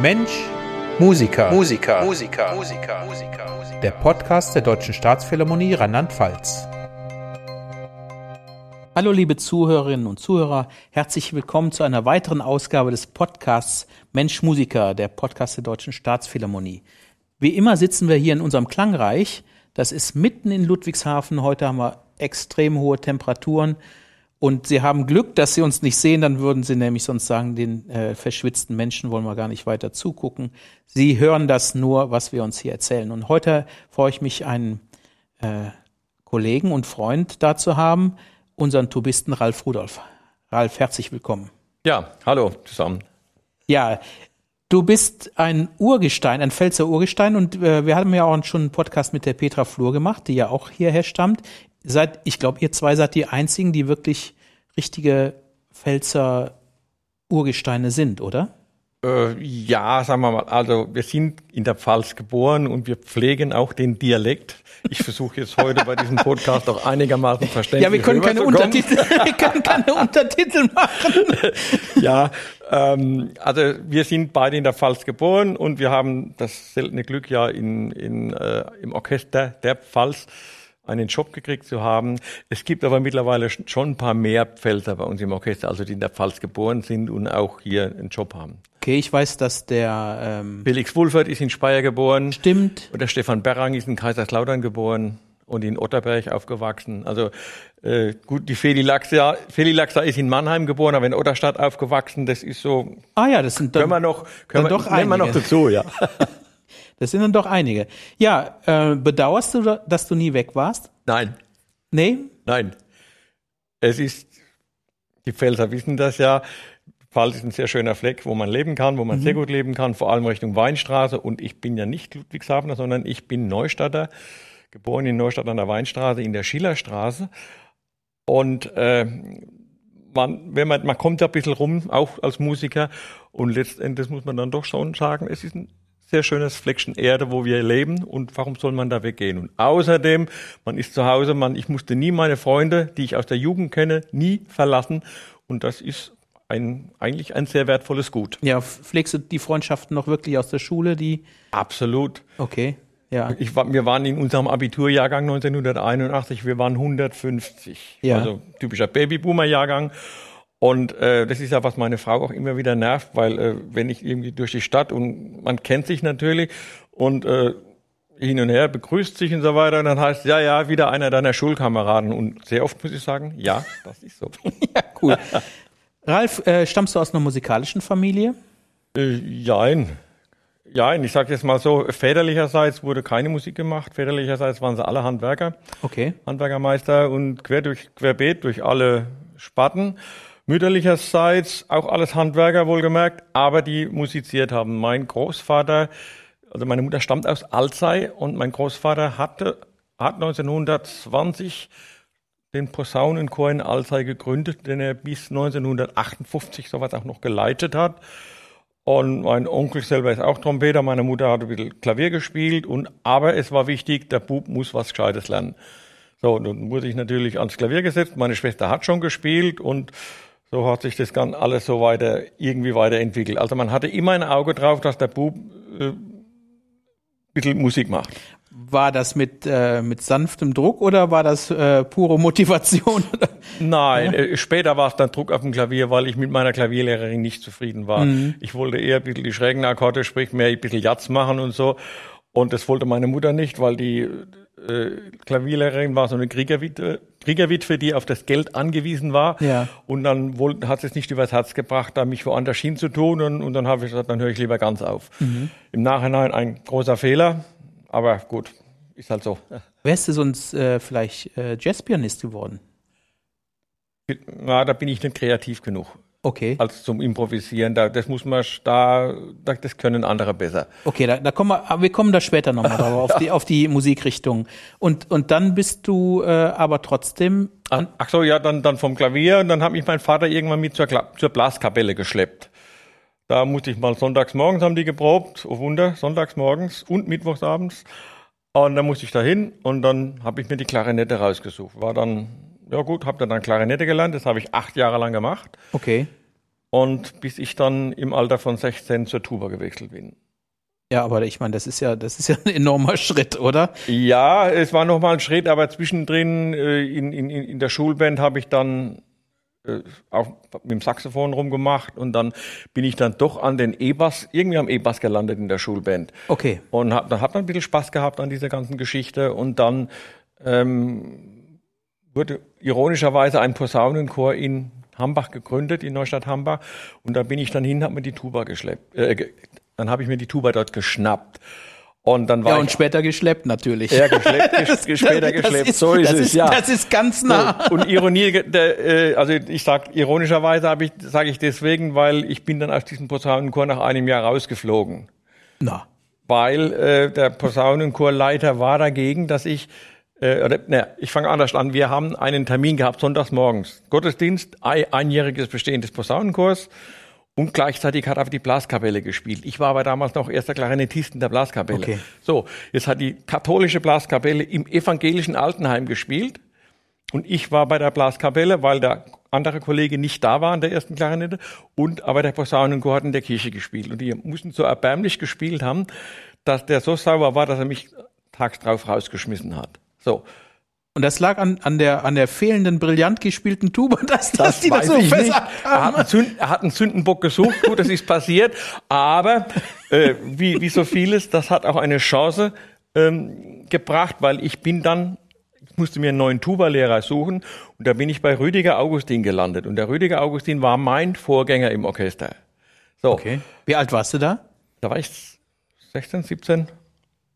Mensch, Musiker. Musiker. Musiker. Musiker. Musiker. Der Podcast der Deutschen Staatsphilharmonie Rheinland-Pfalz. Hallo liebe Zuhörerinnen und Zuhörer, herzlich willkommen zu einer weiteren Ausgabe des Podcasts Mensch Musiker, der Podcast der Deutschen Staatsphilharmonie. Wie immer sitzen wir hier in unserem Klangreich. Das ist mitten in Ludwigshafen. Heute haben wir extrem hohe Temperaturen. Und sie haben Glück, dass sie uns nicht sehen, dann würden sie nämlich sonst sagen, den äh, verschwitzten Menschen wollen wir gar nicht weiter zugucken. Sie hören das nur, was wir uns hier erzählen. Und heute freue ich mich, einen äh, Kollegen und Freund da zu haben, unseren Tubisten Ralf Rudolf. Ralf, herzlich willkommen. Ja, hallo zusammen. Ja, du bist ein Urgestein, ein Pfälzer Urgestein und äh, wir haben ja auch schon einen Podcast mit der Petra Flur gemacht, die ja auch hierher stammt seid, ich glaube, ihr zwei seid die einzigen, die wirklich richtige Pfälzer Urgesteine sind, oder? Äh, ja, sagen wir mal, also wir sind in der Pfalz geboren und wir pflegen auch den Dialekt. Ich versuche jetzt heute bei diesem Podcast auch einigermaßen verständlich Ja, wir können keine Untertitel, wir können keine Untertitel machen. ja, ähm, also wir sind beide in der Pfalz geboren und wir haben das seltene Glück ja in, in, äh, im Orchester der Pfalz einen Job gekriegt zu haben. Es gibt aber mittlerweile schon ein paar mehr Pfälzer bei uns im Orchester, also die in der Pfalz geboren sind und auch hier einen Job haben. Okay, ich weiß, dass der ähm Felix Wulfert ist in Speyer geboren. Stimmt. Und der Stefan Berrang ist in Kaiserslautern geboren und in Otterberg aufgewachsen. Also äh, gut, die Feli Laxa, Feli Laxa ist in Mannheim geboren, aber in Otterstadt aufgewachsen. Das ist so. Ah ja, das sind dann, können wir noch, können wir, doch nehmen wir noch dazu, ja. Das sind dann doch einige. Ja, äh, bedauerst du, dass du nie weg warst? Nein. Nee? Nein. Es ist, die Pfälzer wissen das ja, Pfalz ist ein sehr schöner Fleck, wo man leben kann, wo man mhm. sehr gut leben kann, vor allem Richtung Weinstraße. Und ich bin ja nicht Ludwigshafener, sondern ich bin Neustadter, geboren in Neustadt an der Weinstraße, in der Schillerstraße. Und äh, man, wenn man, man kommt ja ein bisschen rum, auch als Musiker. Und letztendlich muss man dann doch schon sagen, es ist ein sehr schönes Fleckchen Erde, wo wir leben und warum soll man da weggehen? Und außerdem, man ist zu Hause, man, ich musste nie meine Freunde, die ich aus der Jugend kenne, nie verlassen und das ist ein, eigentlich ein sehr wertvolles Gut. Ja, pflegst du die Freundschaften noch wirklich aus der Schule, die? Absolut. Okay. Ja. Ich wir waren in unserem Abiturjahrgang 1981, wir waren 150. Ja. Also typischer Babyboomer-Jahrgang. Und äh, das ist ja, was meine Frau auch immer wieder nervt, weil äh, wenn ich irgendwie durch die Stadt und man kennt sich natürlich und äh, hin und her begrüßt sich und so weiter, und dann heißt ja, ja, wieder einer deiner Schulkameraden. Und sehr oft muss ich sagen, ja, das ist so. ja, cool. Ralf, äh, stammst du aus einer musikalischen Familie? Äh, jein. Jein, ich sage jetzt mal so, väterlicherseits wurde keine Musik gemacht, väterlicherseits waren sie alle Handwerker. Okay. Handwerkermeister und quer durch, querbeet durch alle Sparten mütterlicherseits auch alles Handwerker wohlgemerkt, aber die musiziert haben. Mein Großvater, also meine Mutter stammt aus Alzey und mein Großvater hatte, hat 1920 den Posaunenchor in Alzey gegründet, den er bis 1958 sowas auch noch geleitet hat. Und mein Onkel selber ist auch Trompeter, meine Mutter hat ein bisschen Klavier gespielt, und, aber es war wichtig, der Bub muss was Gescheites lernen. So, dann wurde ich natürlich ans Klavier gesetzt. Meine Schwester hat schon gespielt und so hat sich das dann alles so weiter, irgendwie weiterentwickelt. Also man hatte immer ein Auge drauf, dass der Bub äh, ein bisschen Musik macht. War das mit, äh, mit sanftem Druck oder war das äh, pure Motivation? Nein, äh, später war es dann Druck auf dem Klavier, weil ich mit meiner Klavierlehrerin nicht zufrieden war. Mhm. Ich wollte eher ein bisschen die schrägen Akkorde, sprich mehr ein bisschen Jazz machen und so. Und das wollte meine Mutter nicht, weil die äh, Klavierlehrerin war so eine Kriegerwitwe, Kriegerwitwe, die auf das Geld angewiesen war. Ja. Und dann wollte, hat sie es nicht übers Herz gebracht, da mich woanders hinzutun. Und, und dann habe ich gesagt, dann höre ich lieber ganz auf. Mhm. Im Nachhinein ein großer Fehler, aber gut, ist halt so. Wärst du sonst äh, vielleicht äh, Jazzpianist geworden? Na, da bin ich nicht kreativ genug. Okay. Als zum Improvisieren. Da, das muss man, da, das können andere besser. Okay, da, da kommen wir, wir kommen da später nochmal drauf, auf die, auf die Musikrichtung. Und, und dann bist du äh, aber trotzdem. Ach, ach so, ja, dann, dann vom Klavier und dann hat mich mein Vater irgendwann mit zur, zur Blaskapelle geschleppt. Da musste ich mal sonntags morgens haben die geprobt, oh Wunder, sonntags morgens und mittwochs abends. Und dann musste ich da hin und dann habe ich mir die Klarinette rausgesucht. War dann ja gut, habe dann Klarinette gelernt, das habe ich acht Jahre lang gemacht. Okay. und bis ich dann im Alter von 16 zur Tuba gewechselt bin. Ja, aber ich meine, das ist ja, das ist ja ein enormer Schritt, oder? Ja, es war nochmal ein Schritt, aber zwischendrin äh, in, in, in der Schulband habe ich dann äh, auch mit dem Saxophon rumgemacht und dann bin ich dann doch an den E-Bass, irgendwie am E-Bass gelandet in der Schulband. Okay. Und hab, dann hat man ein bisschen Spaß gehabt an dieser ganzen Geschichte und dann ähm, wurde ironischerweise ein Posaunenchor in Hambach gegründet, in Neustadt Hambach und da bin ich dann hin, habe mir die Tuba geschleppt, äh, dann habe ich mir die Tuba dort geschnappt. Und dann war ja, und später geschleppt natürlich. Ja, geschleppt, ges das, später geschleppt, ist, so ist es, ist, ja. Das ist ganz nah. So, und Ironie, äh, also ich sag ironischerweise habe ich, sage ich deswegen, weil ich bin dann aus diesem Posaunenchor nach einem Jahr rausgeflogen. Na. Weil äh, der Posaunenchorleiter war dagegen, dass ich äh, oder, ne, ich fange anders an. Wir haben einen Termin gehabt, sonntags morgens. Gottesdienst, ein, einjähriges Bestehen des Posaunenchors. Und gleichzeitig hat aber die Blaskapelle gespielt. Ich war aber damals noch erster Klarinettist in der Blaskapelle. Okay. So, jetzt hat die katholische Blaskapelle im evangelischen Altenheim gespielt. Und ich war bei der Blaskapelle, weil der andere Kollege nicht da war an der ersten Klarinette. Und aber der Posaunenchor hat in der Kirche gespielt. Und die mussten so erbärmlich gespielt haben, dass der so sauer war, dass er mich tags drauf rausgeschmissen hat. So. Und das lag an, an, der, an der fehlenden, brillant gespielten Tuba, dass, das dass die das so fest er hat, einen Zünd, er hat einen Sündenbock gesucht, gut, das ist passiert, aber äh, wie, wie so vieles, das hat auch eine Chance ähm, gebracht, weil ich bin dann, ich musste mir einen neuen Tuba-Lehrer suchen und da bin ich bei Rüdiger Augustin gelandet. Und der Rüdiger Augustin war mein Vorgänger im Orchester. So. Okay. Wie alt warst du da? Da war ich 16, 17,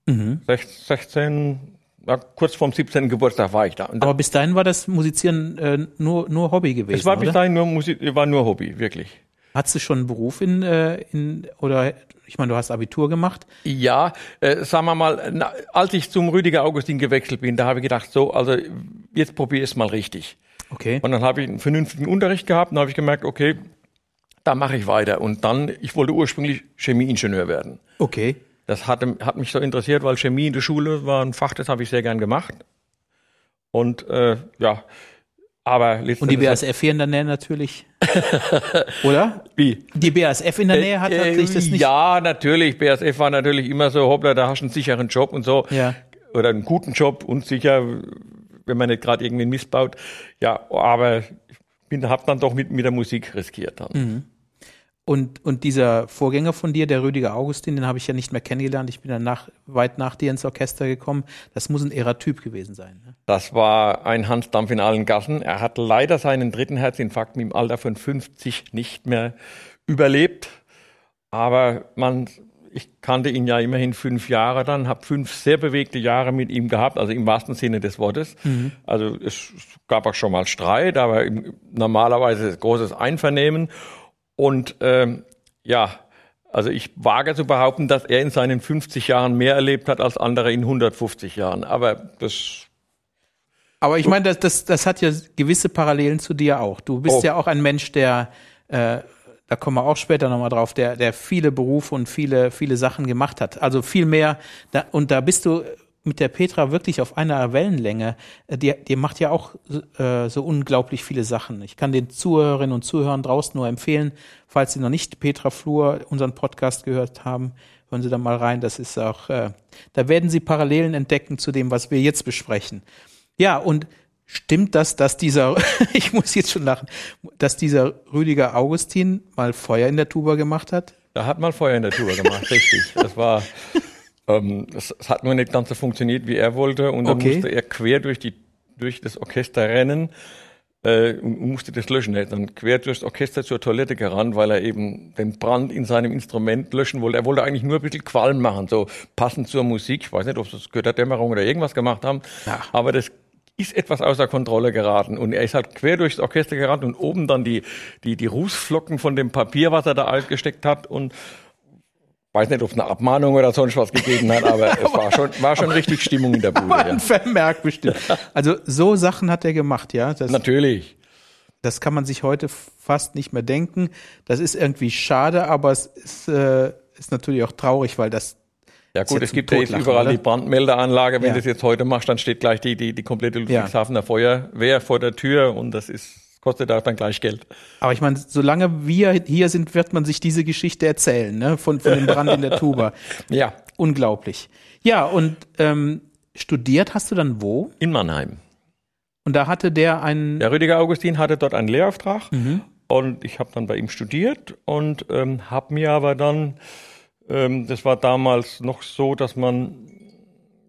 mhm. 16, ja, kurz vorm 17. Geburtstag war ich da. Aber bis dahin war das Musizieren äh, nur, nur Hobby gewesen. Es war bis oder? dahin nur Musik, war nur Hobby, wirklich. Hattest du schon einen Beruf in, äh, in oder ich meine, du hast Abitur gemacht? Ja, äh, sagen wir mal, na, als ich zum Rüdiger Augustin gewechselt bin, da habe ich gedacht, so, also jetzt probiere ich es mal richtig. Okay. Und dann habe ich einen vernünftigen Unterricht gehabt und habe ich gemerkt, okay, da mache ich weiter. Und dann, ich wollte ursprünglich Chemieingenieur werden. Okay. Das hatte, hat mich so interessiert, weil Chemie in der Schule war ein Fach, das habe ich sehr gern gemacht. Und äh, ja, aber Und die BASF hier in der Nähe natürlich. Oder? Wie? Die BASF in der Nähe hat äh, natürlich das nicht. Ja, natürlich. BASF war natürlich immer so, hoppla, da hast du einen sicheren Job und so. Ja. Oder einen guten Job und sicher, wenn man nicht gerade irgendwie missbaut. Ja, aber ich habe dann doch mit, mit der Musik riskiert. Dann. Mhm. Und, und dieser Vorgänger von dir, der Rüdiger Augustin, den habe ich ja nicht mehr kennengelernt. Ich bin dann nach, weit nach dir ins Orchester gekommen. Das muss ein irrer Typ gewesen sein. Ne? Das war ein Hans Dampf in allen Gassen. Er hat leider seinen dritten Herzinfarkt im Alter von 50 nicht mehr überlebt. Aber man, ich kannte ihn ja immerhin fünf Jahre dann, habe fünf sehr bewegte Jahre mit ihm gehabt, also im wahrsten Sinne des Wortes. Mhm. Also es gab auch schon mal Streit, aber normalerweise großes Einvernehmen. Und ähm, ja, also ich wage zu behaupten, dass er in seinen 50 Jahren mehr erlebt hat als andere in 150 Jahren. Aber das. Aber ich meine, das, das, das hat ja gewisse Parallelen zu dir auch. Du bist oh. ja auch ein Mensch, der, äh, da kommen wir auch später nochmal drauf, der, der viele Berufe und viele, viele Sachen gemacht hat. Also viel mehr. Da, und da bist du mit der Petra wirklich auf einer Wellenlänge. Äh, die, die macht ja auch äh, so unglaublich viele Sachen. Ich kann den Zuhörerinnen und Zuhörern draußen nur empfehlen, falls Sie noch nicht Petra Flur unseren Podcast gehört haben, hören Sie da mal rein. Das ist auch, äh, da werden Sie Parallelen entdecken zu dem, was wir jetzt besprechen. Ja, und stimmt das, dass dieser, ich muss jetzt schon lachen, dass dieser Rüdiger Augustin mal Feuer in der Tuba gemacht hat? Er hat mal Feuer in der Tuba gemacht, richtig. Das war ähm, es, es, hat nur nicht ganz so funktioniert, wie er wollte. Und dann okay. musste er quer durch, die, durch das Orchester rennen äh, und musste das löschen. Er ist dann quer durchs Orchester zur Toilette gerannt, weil er eben den Brand in seinem Instrument löschen wollte. Er wollte eigentlich nur ein bisschen Qualm machen, so passend zur Musik. Ich weiß nicht, ob sie das Götterdämmerung oder irgendwas gemacht haben. Ja. Aber das ist etwas außer Kontrolle geraten. Und er ist halt quer durchs Orchester gerannt und oben dann die, die, die Rußflocken von dem Papier, was er da gesteckt hat und weiß nicht, ob es eine Abmahnung oder sonst was gegeben hat, aber es war schon, war schon richtig Stimmung in der Bude. War ein. Vermerk bestimmt. Also so Sachen hat er gemacht, ja. Das, Natürlich. Das kann man sich heute fast nicht mehr denken. Das ist irgendwie schade, aber es ist, äh, ist natürlich auch traurig, weil das ja gut, es gibt ja jetzt überall oder? die Brandmeldeanlage. Wenn ja. du das jetzt heute machst, dann steht gleich die, die, die komplette Ludwigshafener ja. Feuerwehr vor der Tür und das ist kostet auch dann gleich Geld. Aber ich meine, solange wir hier sind, wird man sich diese Geschichte erzählen, ne? Von, von dem Brand in der Tuba. Ja. Unglaublich. Ja, und ähm, studiert hast du dann wo? In Mannheim. Und da hatte der einen. Der Rüdiger Augustin hatte dort einen Lehrauftrag mhm. und ich habe dann bei ihm studiert und ähm, habe mir aber dann, ähm, das war damals noch so, dass man,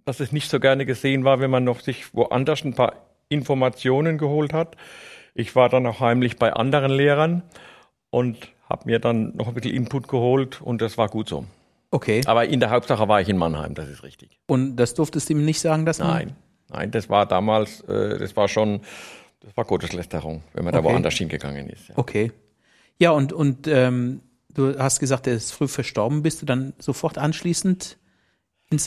dass es nicht so gerne gesehen war, wenn man noch sich woanders ein paar Informationen geholt hat. Ich war dann auch heimlich bei anderen Lehrern und habe mir dann noch ein bisschen Input geholt und das war gut so. Okay. Aber in der Hauptsache war ich in Mannheim, das ist richtig. Und das durftest du ihm nicht sagen, dass Nein, nein, das war damals, äh, das war schon, das war Gotteslästerung, wenn man okay. da woanders hingegangen ist. Ja. Okay. Ja, und, und ähm, du hast gesagt, er ist früh verstorben. Bist du dann sofort anschließend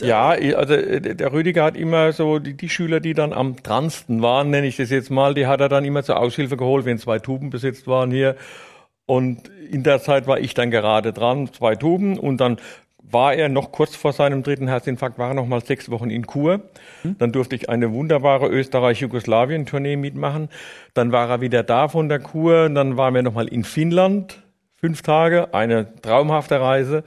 Ja, also äh, der Rüdiger hat immer so, die, die Schüler, die dann am dransten waren, nenne ich das jetzt mal, die hat er dann immer zur Aushilfe geholt, wenn zwei Tuben besetzt waren hier. Und in der Zeit war ich dann gerade dran, zwei Tuben und dann war er noch kurz vor seinem dritten Herzinfarkt, war er noch mal sechs Wochen in Kur. Hm. Dann durfte ich eine wunderbare Österreich-Jugoslawien-Tournee mitmachen. Dann war er wieder da von der Kur. Dann waren wir noch mal in Finnland, fünf Tage, eine traumhafte Reise.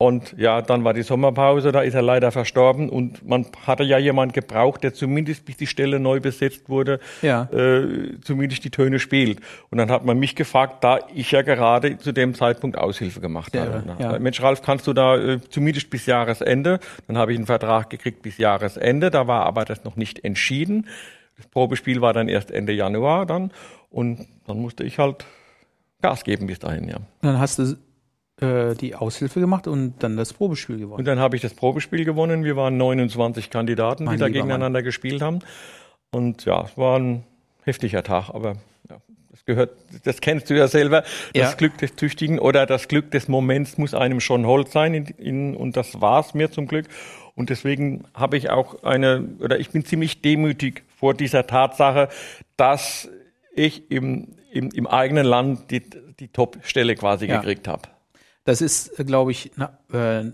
Und ja, dann war die Sommerpause, da ist er leider verstorben und man hatte ja jemand gebraucht, der zumindest bis die Stelle neu besetzt wurde, ja. äh, zumindest die Töne spielt. Und dann hat man mich gefragt, da ich ja gerade zu dem Zeitpunkt Aushilfe gemacht ja, habe. Ja. Mensch, Ralf, kannst du da äh, zumindest bis Jahresende? Dann habe ich einen Vertrag gekriegt bis Jahresende, da war aber das noch nicht entschieden. Das Probespiel war dann erst Ende Januar dann und dann musste ich halt Gas geben bis dahin, ja. Dann hast du äh, die Aushilfe gemacht und dann das Probespiel gewonnen. Und dann habe ich das Probespiel gewonnen. Wir waren 29 Kandidaten, mein die da gegeneinander Mann. gespielt haben. Und ja, es war ein heftiger Tag, aber ja, das gehört, das kennst du ja selber. Das ja. Glück des Tüchtigen oder das Glück des Moments muss einem schon hold sein. In, in, und das war es mir zum Glück. Und deswegen habe ich auch eine, oder ich bin ziemlich demütig vor dieser Tatsache, dass ich im, im, im eigenen Land die, die Top-Stelle quasi ja. gekriegt habe. Das ist, glaube ich, eine, äh,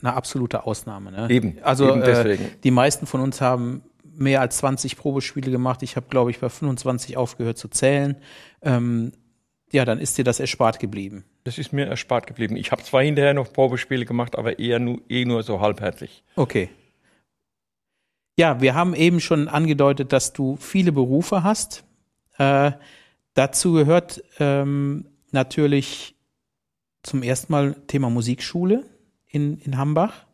eine absolute Ausnahme. Ne? Eben. Also eben äh, die meisten von uns haben mehr als 20 Probespiele gemacht. Ich habe, glaube ich, bei 25 aufgehört zu zählen. Ähm, ja, dann ist dir das erspart geblieben. Das ist mir erspart geblieben. Ich habe zwar hinterher noch Probespiele gemacht, aber eher nur, eh nur so halbherzig. Okay. Ja, wir haben eben schon angedeutet, dass du viele Berufe hast. Äh, dazu gehört ähm, natürlich zum ersten Mal Thema Musikschule in, in Hambach.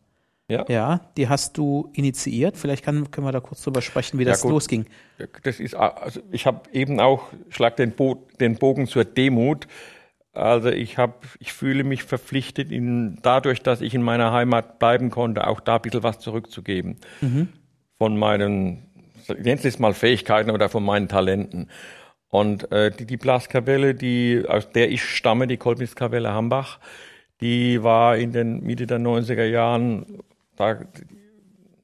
Ja. ja, die hast du initiiert. Vielleicht kann, können wir da kurz drüber sprechen, wie das ja, losging. Das ist, also ich habe eben auch, schlag den, Bo den Bogen zur Demut. Also ich habe, ich fühle mich verpflichtet, in, dadurch, dass ich in meiner Heimat bleiben konnte, auch da ein bisschen was zurückzugeben. Mhm. Von meinen, ich nenne es mal Fähigkeiten oder von meinen Talenten. Und äh, die, die Blaskapelle, die, aus der ich stamme, die Kolbnitzkapelle Hambach, die war in den Mitte der 90er Jahren, da,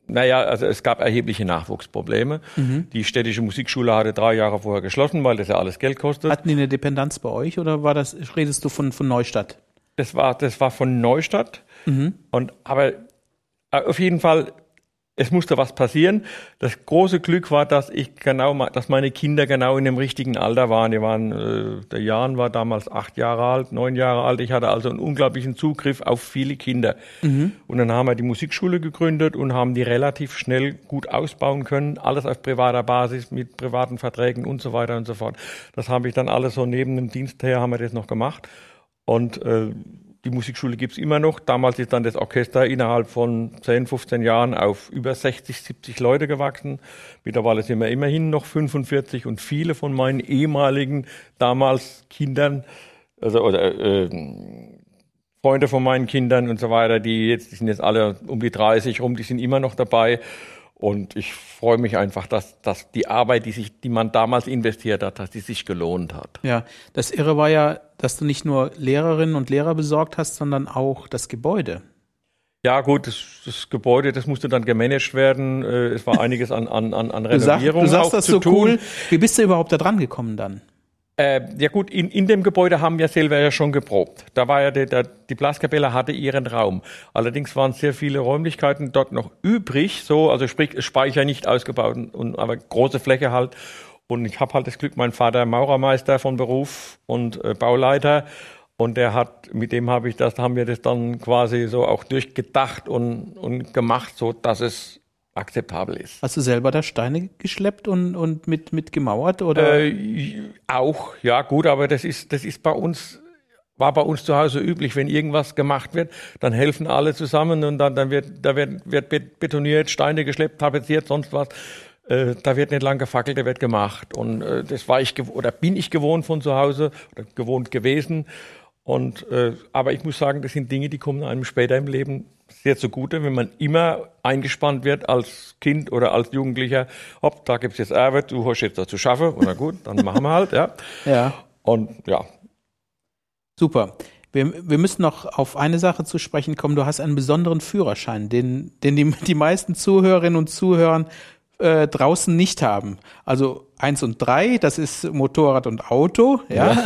naja, also es gab erhebliche Nachwuchsprobleme. Mhm. Die städtische Musikschule hatte drei Jahre vorher geschlossen, weil das ja alles Geld kostet. Hatten die eine Dependenz bei euch oder war das, redest du von, von Neustadt? Das war, das war von Neustadt. Mhm. Und, aber äh, auf jeden Fall es musste was passieren. Das große Glück war, dass ich genau, dass meine Kinder genau in dem richtigen Alter waren. Die waren, äh, der Jan war damals acht Jahre alt, neun Jahre alt. Ich hatte also einen unglaublichen Zugriff auf viele Kinder. Mhm. Und dann haben wir die Musikschule gegründet und haben die relativ schnell gut ausbauen können. Alles auf privater Basis mit privaten Verträgen und so weiter und so fort. Das habe ich dann alles so neben dem Dienst her haben wir das noch gemacht. Und äh, die Musikschule gibt's immer noch. Damals ist dann das Orchester innerhalb von 10, 15 Jahren auf über 60, 70 Leute gewachsen. Mittlerweile sind wir immerhin noch 45 und viele von meinen ehemaligen damals Kindern, also oder äh, Freunde von meinen Kindern und so weiter, die jetzt, die sind jetzt alle um die 30 rum, die sind immer noch dabei. Und ich freue mich einfach, dass, dass die Arbeit, die, sich, die man damals investiert hat, dass die sich gelohnt hat. Ja, das Irre war ja, dass du nicht nur Lehrerinnen und Lehrer besorgt hast, sondern auch das Gebäude. Ja, gut, das, das Gebäude, das musste dann gemanagt werden. Äh, es war einiges an, an, an Renovierung. Du, sag, du sagst das so tun. cool. Wie bist du überhaupt da dran gekommen dann? Äh, ja gut, in, in dem Gebäude haben wir selber ja schon geprobt. Da war ja der, der, die Blaskapelle hatte ihren Raum. Allerdings waren sehr viele Räumlichkeiten dort noch übrig, so also sprich Speicher nicht ausgebaut und aber große Fläche halt. Und ich habe halt das Glück, mein Vater Maurermeister von Beruf und äh, Bauleiter. Und der hat, mit dem habe ich das, haben wir das dann quasi so auch durchgedacht und, und gemacht, so dass es akzeptabel ist. Hast du selber da Steine geschleppt und, und mit, mit gemauert oder? Äh, auch, ja gut, aber das ist, das ist bei uns, war bei uns zu Hause üblich, wenn irgendwas gemacht wird, dann helfen alle zusammen und dann, dann wird, da wird, wird betoniert, Steine geschleppt, tapeziert, sonst was. Äh, da wird nicht lang gefackelt, da wird gemacht. Und äh, das war ich oder bin ich gewohnt von zu Hause oder gewohnt gewesen. Und äh, aber ich muss sagen, das sind Dinge, die kommen einem später im Leben sehr zugute, wenn man immer eingespannt wird als Kind oder als Jugendlicher. Hopp, da gibt's jetzt Arbeit, du hast jetzt dazu schaffen. Oder gut, dann machen wir halt, ja. Ja. Und ja. Super. Wir, wir müssen noch auf eine Sache zu sprechen kommen. Du hast einen besonderen Führerschein, den, den die, die meisten Zuhörerinnen und Zuhörer äh, draußen nicht haben. Also eins und drei, das ist Motorrad und Auto, ja. ja.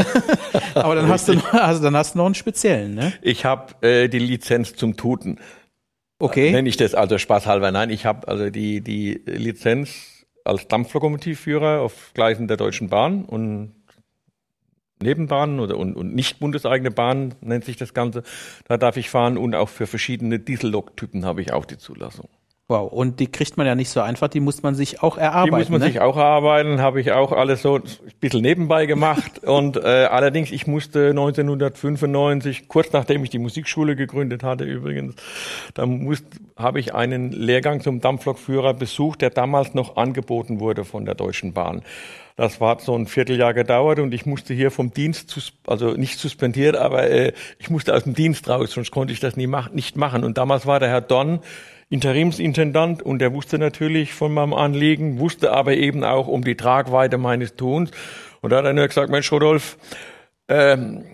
Aber dann hast du noch, also dann hast du noch einen speziellen, ne? Ich habe äh, die Lizenz zum Tuten. Okay. Nenne ich das also spaßhalber? Nein, ich habe also die die Lizenz als Dampflokomotivführer auf Gleisen der Deutschen Bahn und Nebenbahnen oder und, und nicht bundeseigene Bahnen nennt sich das Ganze. Da darf ich fahren und auch für verschiedene Diesellok-Typen habe ich auch die Zulassung. Wow, und die kriegt man ja nicht so einfach, die muss man sich auch erarbeiten. Die muss man ne? sich auch erarbeiten, habe ich auch alles so ein bisschen nebenbei gemacht. und äh, allerdings, ich musste 1995, kurz nachdem ich die Musikschule gegründet hatte übrigens, da habe ich einen Lehrgang zum Dampflokführer besucht, der damals noch angeboten wurde von der Deutschen Bahn. Das war so ein Vierteljahr gedauert und ich musste hier vom Dienst, also nicht suspendiert, aber äh, ich musste aus dem Dienst raus, sonst konnte ich das nie mach, nicht machen. Und damals war der Herr Donn Interimsintendant und der wusste natürlich von meinem Anliegen, wusste aber eben auch um die Tragweite meines Tuns. Und da hat er nur gesagt, Mensch, Rodolf, ähm,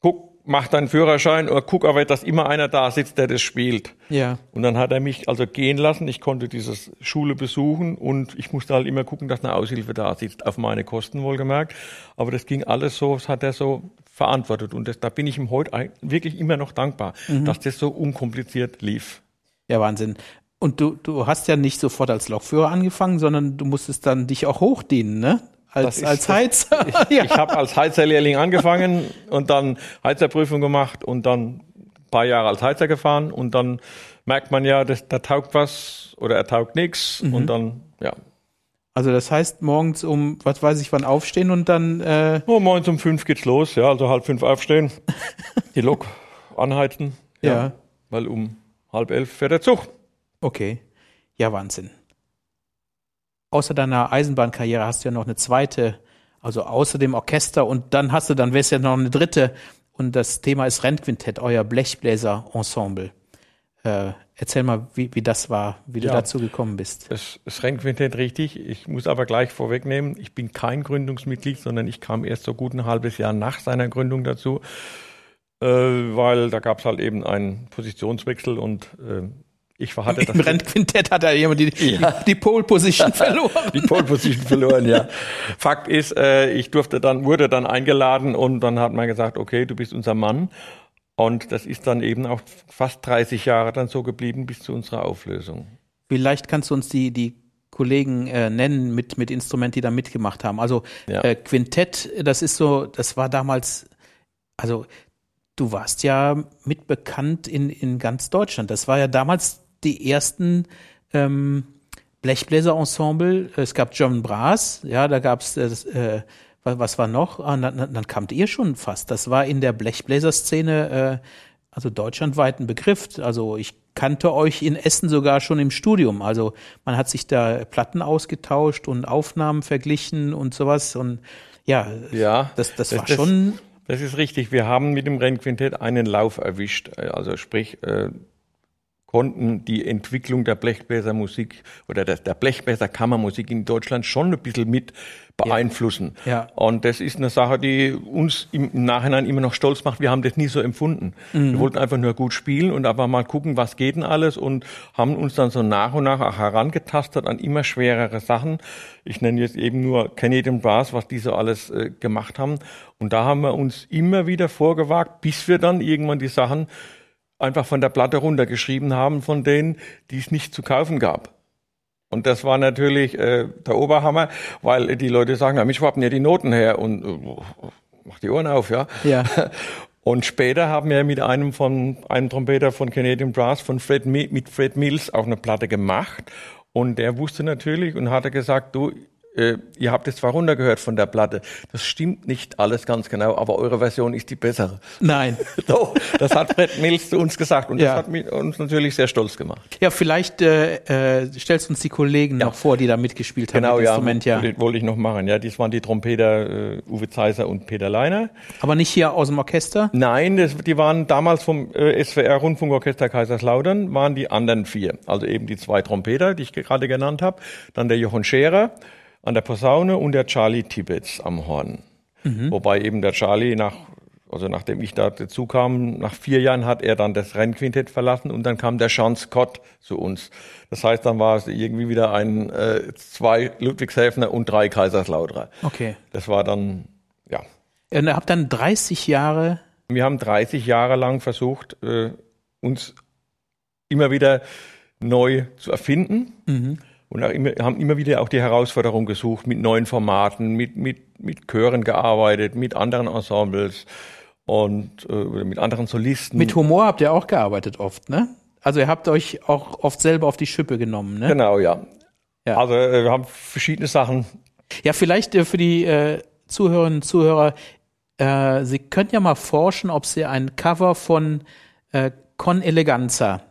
guck, mach deinen Führerschein oder guck aber, dass immer einer da sitzt, der das spielt. Ja. Und dann hat er mich also gehen lassen. Ich konnte diese Schule besuchen und ich musste halt immer gucken, dass eine Aushilfe da sitzt, auf meine Kosten wohlgemerkt. Aber das ging alles so, das hat er so verantwortet. Und das, da bin ich ihm heute wirklich immer noch dankbar, mhm. dass das so unkompliziert lief. Ja, Wahnsinn. Und du, du hast ja nicht sofort als Lokführer angefangen, sondern du musstest dann dich auch hochdienen, ne? Als, als Heizer. Ich, ja. ich habe als Heizerlehrling angefangen und dann Heizerprüfung gemacht und dann ein paar Jahre als Heizer gefahren und dann merkt man ja, dass, da taugt was oder er taugt nichts mhm. und dann, ja. Also das heißt morgens um, was weiß ich wann aufstehen und dann... Äh oh, morgens um fünf geht's los, ja, also halb fünf aufstehen, die Lok anheizen, ja, ja. weil um halb elf fährt der Zug. Okay. Ja, Wahnsinn. Außer deiner Eisenbahnkarriere hast du ja noch eine zweite, also außer dem Orchester und dann hast du, dann wär's ja noch eine dritte. Und das Thema ist Rennquintett, euer Blechbläser-Ensemble. Äh, erzähl mal, wie, wie das war, wie du ja, dazu gekommen bist. Das, das Rennquintett richtig. Ich muss aber gleich vorwegnehmen, ich bin kein Gründungsmitglied, sondern ich kam erst so gut ein halbes Jahr nach seiner Gründung dazu äh, weil da gab es halt eben einen Positionswechsel und äh, ich hatte das. Im Rennquintett hat er jemand die, ja. die, die Pole Position verloren. die Pole Position verloren, ja. Fakt ist, äh, ich durfte dann, wurde dann eingeladen und dann hat man gesagt, okay, du bist unser Mann. Und das ist dann eben auch fast 30 Jahre dann so geblieben bis zu unserer Auflösung. Vielleicht kannst du uns die, die Kollegen äh, nennen mit, mit Instrumenten, die da mitgemacht haben. Also ja. äh, Quintett, das ist so, das war damals, also du warst ja mitbekannt in, in ganz Deutschland. Das war ja damals die ersten ähm, Blechbläser-Ensemble. Es gab German Brass, ja, da gab's äh, was, was war noch? Ah, dann, dann kamt ihr schon fast. Das war in der Blechbläser-Szene, äh, also deutschlandweit ein Begriff. Also ich kannte euch in Essen sogar schon im Studium. Also man hat sich da Platten ausgetauscht und Aufnahmen verglichen und sowas. Und ja, ja das, das, das war das, schon das ist richtig. Wir haben mit dem Rennquintett einen Lauf erwischt. Also sprich, äh, konnten die Entwicklung der Blechbläsermusik oder der, der Blechbläserkammermusik in Deutschland schon ein bisschen mit beeinflussen. Ja. ja. Und das ist eine Sache, die uns im Nachhinein immer noch stolz macht. Wir haben das nie so empfunden. Mhm. Wir wollten einfach nur gut spielen und aber mal gucken, was geht denn alles und haben uns dann so nach und nach auch herangetastet an immer schwerere Sachen. Ich nenne jetzt eben nur Canadian Brass, was diese alles äh, gemacht haben. Und da haben wir uns immer wieder vorgewagt, bis wir dann irgendwann die Sachen einfach von der Platte runtergeschrieben haben, von denen, die es nicht zu kaufen gab. Und das war natürlich äh, der Oberhammer, weil die Leute sagen, ja, mich wappen ja die Noten her und äh, mach die Ohren auf, ja. Ja. Und später haben wir mit einem von einem Trompeter von Canadian Brass, von Fred mit Fred Mills, auch eine Platte gemacht. Und der wusste natürlich und hatte gesagt, du, äh, ihr habt jetzt zwar runtergehört von der Platte. Das stimmt nicht alles ganz genau, aber eure Version ist die bessere. Nein. Doch, das hat Fred Mills zu uns gesagt und Ja. das hat mich, uns natürlich sehr stolz gemacht. Ja, vielleicht äh, äh, stellst du uns die Kollegen noch vor, die da mitgespielt haben. Genau, mit ja, Instrument, ja. wollte- wollte ich noch machen. Ja, dies waren die Trompeter äh, Uwe Zeiser und Peter Leiner. Aber nicht hier aus dem Orchester. Nein, das, die waren damals vom äh, SWR Rundfunkorchester Kaiserslautern, waren die anderen vier. Also eben die zwei Trompeter, die ich gerade genannt habe, dann der Jochen Scherer an der Posaune und der Charlie Tibbets am Horn. Wobei eben der Charlie nach, also nachdem ich da dazu kam, nach vier Jahren hat er dann das Rennquintett verlassen und dann kam der Sean Scott zu uns. Das heißt, dann war es irgendwie wieder ein äh, zwei Ludwigshäfner und drei Kaiserslauterer. Okay. Das war dann, ja, Und ihr habt dann 30 Jahre. wir haben 30 Jahre lang versucht, äh, uns immer wieder neu zu erfinden. Und auch immer, haben immer wieder auch die Herausforderung gesucht, mit neuen Formaten, mit, mit, mit Chören gearbeitet, mit anderen Ensembles und äh, mit anderen Solisten. Mit Humor habt ihr auch gearbeitet oft, ne? Also ihr habt euch auch oft selber auf die Schippe genommen, ne? genau, ja. Ja. Also äh, wir haben verschiedene Sachen. Ja, vielleicht äh, für die äh, Zuhörerinnen und Zuhörer, äh, Sie könnten ja mal forschen, ob Sie ein Cover von äh, Con Eleganza,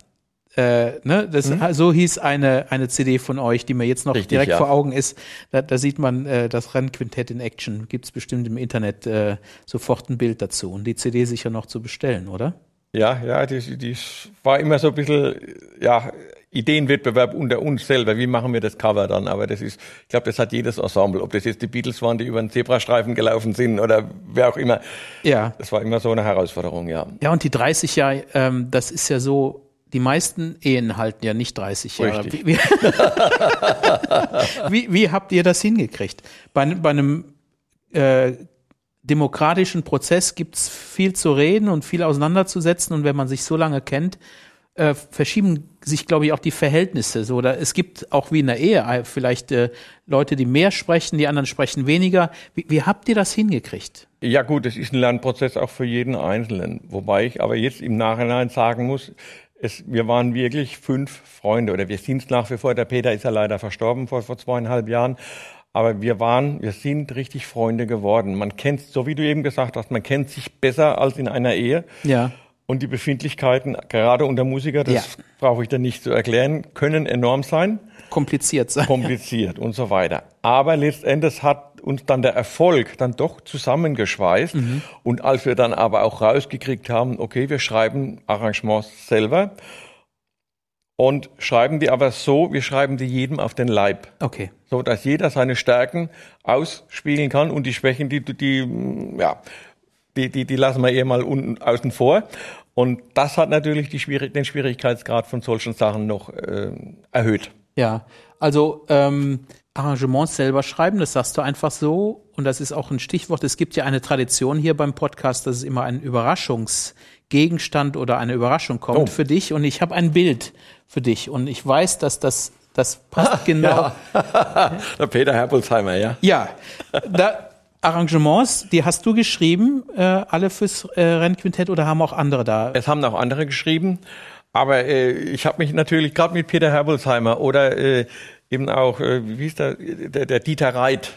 äh, ne, das, so hieß eine, eine CD von euch, die mir jetzt noch Richtig, direkt ja. vor Augen ist. Da, da sieht man äh, das Rennquintett in Action. Gibt's bestimmt im Internet äh, sofort ein Bild dazu. Und die CD sicher noch zu bestellen, oder? Ja, ja, die, die war immer so ein bisschen, ja, Ideenwettbewerb unter uns selber. Wie machen wir das Cover dann? Aber das ist, ich glaube, das hat jedes Ensemble. Ob das jetzt die Beatles waren, die über den Zebrastreifen gelaufen sind oder wer auch immer. Ja. Das war immer so eine Herausforderung, ja. Ja, und die 30 Jahre, ähm, das ist ja so, die meisten Ehen halten ja nicht 30 Jahre. Wie, wie, wie, wie habt ihr das hingekriegt? Bei, einem- bei einem äh, demokratischen Prozess gibt's viel zu reden und viel auseinanderzusetzen. Und wenn man sich so lange kennt, äh, verschieben sich, glaube ich, auch die Verhältnisse. So, oder es gibt auch wie in der Ehe äh, vielleicht äh, Leute, die mehr sprechen, die anderen sprechen weniger. Wie, wie habt ihr das hingekriegt? Ja gut, es ist ein Lernprozess auch für jeden Einzelnen. Wobei ich aber jetzt im Nachhinein sagen muss, es, wir waren wirklich fünf Freunde oder wir sind es nach wie vor. Der Peter ist ja leider verstorben vor, vor zweieinhalb Jahren. Aber wir waren, wir sind richtig Freunde geworden. Man kennt, so wie du eben gesagt hast, man kennt sich besser als in einer Ehe. Ja. Und die Befindlichkeiten, gerade unter Musiker, das Ja. brauche ich dann nicht zu erklären, können enorm sein, Kompliziert sein. kompliziert und so weiter. Aber letztendlich hat uns dann der Erfolg dann doch zusammengeschweißt. Und als wir dann aber auch rausgekriegt haben, okay, wir schreiben Arrangements selber und schreiben die aber so, wir schreiben die jedem auf den Leib Okay. so dass jeder seine Stärken ausspielen kann und die Schwächen, die, die, ja, die, die, die lassen wir eher mal unten außen vor. Und das hat natürlich die den Schwierigkeitsgrad von solchen Sachen noch äh, erhöht. Ja, also ähm, Arrangements selber schreiben, das sagst du einfach so. Und das ist auch ein Stichwort. Es gibt ja eine Tradition hier beim Podcast, dass es immer ein Überraschungsgegenstand oder eine Überraschung kommt Oh. für dich. Und ich habe ein Bild für dich. Und ich weiß, dass das, das passt genau. Der Peter Herbolzheimer, ja. Ja, da Arrangements, die hast du geschrieben, äh, alle fürs äh, Rennquintett oder haben auch andere da? Es haben auch andere geschrieben, aber äh, ich habe mich natürlich gerade mit Peter Herbolzheimer oder äh, eben auch, äh, wie hieß der, der, der Dieter Reit,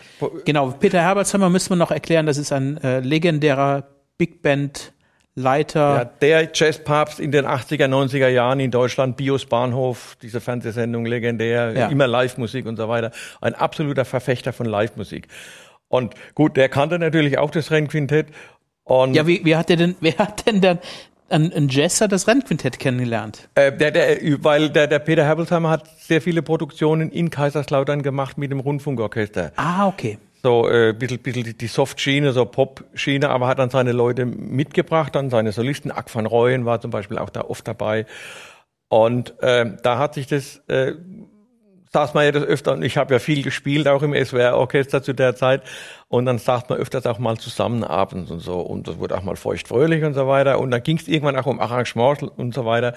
Genau, Peter Herbertsheimer müssen wir noch erklären, das ist ein äh, legendärer Big Band Leiter. Ja, der Jazzpapst in den 80er, 90er Jahren in Deutschland, Bios Bahnhof, diese Fernsehsendung legendär, Ja. immer Live-Musik und so weiter. Ein absoluter Verfechter von Live-Musik. Und gut, der kannte natürlich auch das Rennquintett. Und Ja, wie, wie hat der denn, wer hat denn dann ein, ein Jesser das Rennquintett kennengelernt? äh, der, der, weil der, der Peter Herbolzheimer hat sehr viele Produktionen in Kaiserslautern gemacht mit dem Rundfunkorchester. Ah, okay. So äh, bisschen, bisschen die- die Soft-Schiene, so Pop-Schiene, aber hat dann seine Leute mitgebracht, dann seine Solisten. Ack van Rooyen war zum Beispiel auch da oft dabei. Und äh, da hat sich das äh, saß man ja das öfter, und ich habe ja viel gespielt, auch im SWR-Orchester zu der Zeit, und dann saß man öfters auch mal zusammen abends und so, und das wurde auch mal feuchtfröhlich und so weiter, und dann ging es irgendwann auch um Arrangements und so weiter,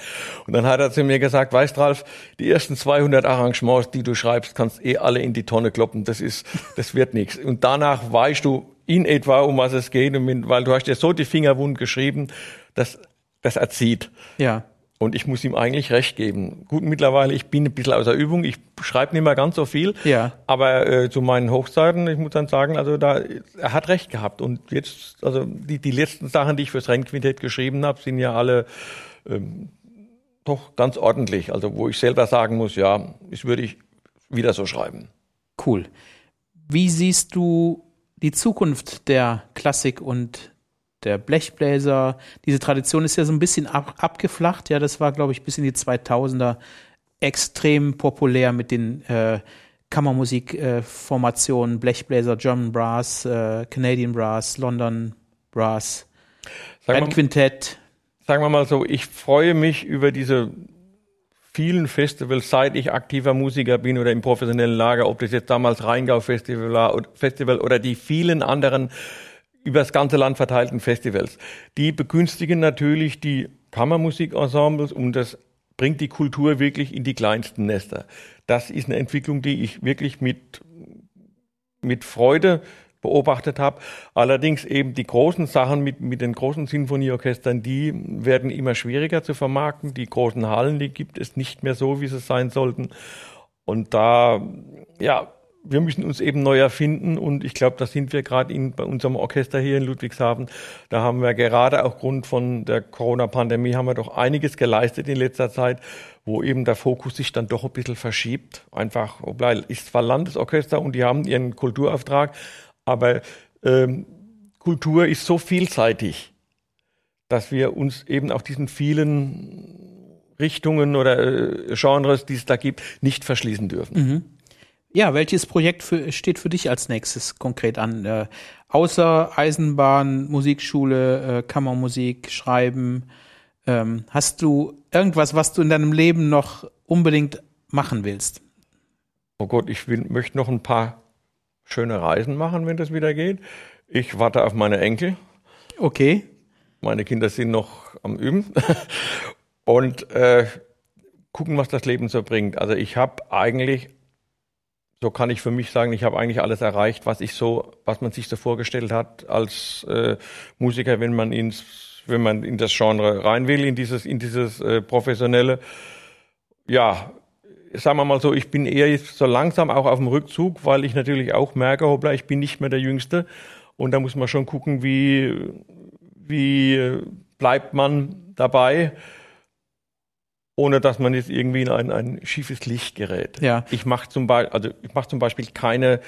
und dann hat er zu mir gesagt, weißt Ralf, die ersten 200 Arrangements, die du schreibst, kannst eh alle in die Tonne kloppen, das ist, das wird nichts. Und danach weißt du in etwa, um was es geht, weil du hast dir so die Finger wund geschrieben, dass das erzieht. Ja. Und ich muss ihm eigentlich recht geben. Gut, mittlerweile, ich bin ein bisschen außer Übung, ich schreibe nicht mehr ganz so viel. Ja. Aber äh, zu meinen Hochzeiten, ich muss dann sagen, also da, er hat recht gehabt. Und jetzt, also die, die letzten Sachen, die ich fürs Rennquintett geschrieben habe, sind ja alle ähm, doch ganz ordentlich. Also wo ich selber sagen muss, ja, das würde ich wieder so schreiben. Cool. Wie siehst du die Zukunft der Klassik und der Blechbläser. Diese Tradition ist ja so ein bisschen ab, abgeflacht. Ja, das war, glaube ich, bis in die 2000er extrem populär mit den äh, Kammermusikformationen, äh, Blechbläser, German Brass, äh, Canadian Brass, London Brass, Bandquintett. Sagen wir mal so, ich freue mich über diese vielen Festivals, seit ich aktiver Musiker bin oder im professionellen Lager, ob das jetzt damals Rheingau Festival war, Festival oder die vielen anderen über das ganze Land verteilten Festivals. Die begünstigen natürlich die Kammermusikensembles und das bringt die Kultur wirklich in die kleinsten Nester. Das ist eine Entwicklung, die ich wirklich mit, mit Freude beobachtet habe. Allerdings eben die großen Sachen mit, mit den großen Sinfonieorchestern, die werden immer schwieriger zu vermarkten. Die großen Hallen, die gibt es nicht mehr so, wie sie sein sollten. Und da, ja, wir müssen uns eben neu erfinden und ich glaube, da sind wir gerade bei unserem Orchester hier in Ludwigshafen. Da haben wir gerade aufgrund von der Corona-Pandemie haben wir doch einiges geleistet in letzter Zeit, wo eben der Fokus sich dann doch ein bisschen verschiebt. Einfach, obgleich ist zwar Landesorchester und die haben ihren Kulturauftrag, aber ähm, Kultur ist so vielseitig, dass wir uns eben auch diesen vielen Richtungen oder äh, Genres, die es da gibt, nicht verschließen dürfen. Mhm. Ja, welches Projekt für, steht für dich als nächstes konkret an? Äh, außer Eisenbahn, Musikschule, äh, Kammermusik, Schreiben, ähm, hast du irgendwas, was du in deinem Leben noch unbedingt machen willst? Oh Gott, ich will, möchte noch ein paar schöne Reisen machen, wenn das wieder geht. Ich warte auf meine Enkel. Okay. Meine Kinder sind noch am Üben. Und äh, gucken, was das Leben so bringt. Also ich habe eigentlich so kann ich für mich sagen, ich habe eigentlich alles erreicht, was ich so, was man sich so vorgestellt hat als äh, Musiker, wenn man ins, wenn man in das Genre rein will, in dieses, in dieses äh, professionelle. Ja, sagen wir mal so, ich bin eher so langsam auch auf dem Rückzug, weil ich natürlich auch merke, hoppla, ich bin nicht mehr der Jüngste. Und da muss man schon gucken, wie, wie bleibt man dabei ohne dass man jetzt irgendwie in ein, ein schiefes Licht gerät. Ja. Ich mache zum, Be also ich mach zum Beispiel keine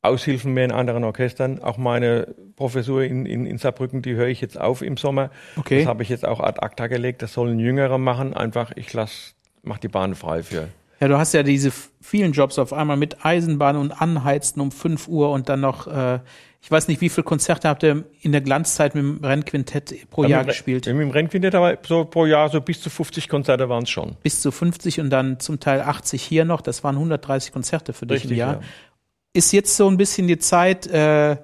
Aushilfen mehr in anderen Orchestern. Auch meine Professur in, in, in Saarbrücken, die höre ich jetzt auf im Sommer. Okay. Das habe ich jetzt auch ad acta gelegt. Das sollen Jüngere machen. Einfach, ich lass, mach die Bahn frei für. Ja, du hast ja diese vielen Jobs auf einmal mit Eisenbahn und Anheizen um 5 Uhr und dann noch äh, ich weiß nicht, wie viele Konzerte habt ihr in der Glanzzeit mit dem Rennquintett pro ja, Jahr gespielt? Mit dem Rennquintett aber so pro Jahr so bis zu 50 Konzerte waren es schon. Bis zu 50 und dann zum Teil 80 hier noch. Das waren 130 Konzerte für dich Richtig, im Jahr. Ja. Ist jetzt so ein bisschen die Zeit, äh,